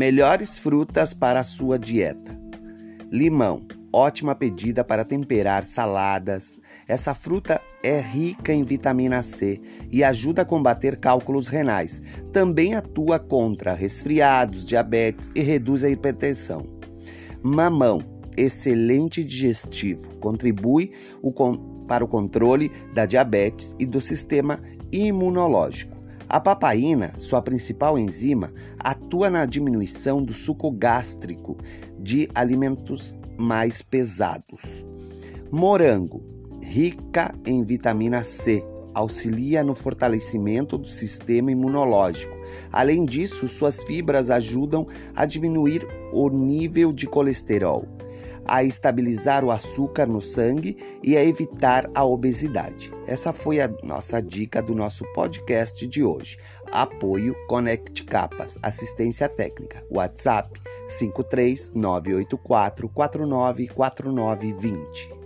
Melhores frutas para a sua dieta: limão ótima pedida para temperar saladas. Essa fruta é rica em vitamina C e ajuda a combater cálculos renais. Também atua contra resfriados, diabetes e reduz a hipertensão. Mamão, excelente digestivo, contribui o para o controle da diabetes e do sistema imunológico. A papaina, sua principal enzima, atua na diminuição do suco gástrico de alimentos mais pesados. Morango, rica em vitamina C, auxilia no fortalecimento do sistema imunológico. Além disso, suas fibras ajudam a diminuir o nível de colesterol a estabilizar o açúcar no sangue e a evitar a obesidade. Essa foi a nossa dica do nosso podcast de hoje. Apoio Connect Capas, assistência técnica. WhatsApp 53984 494920.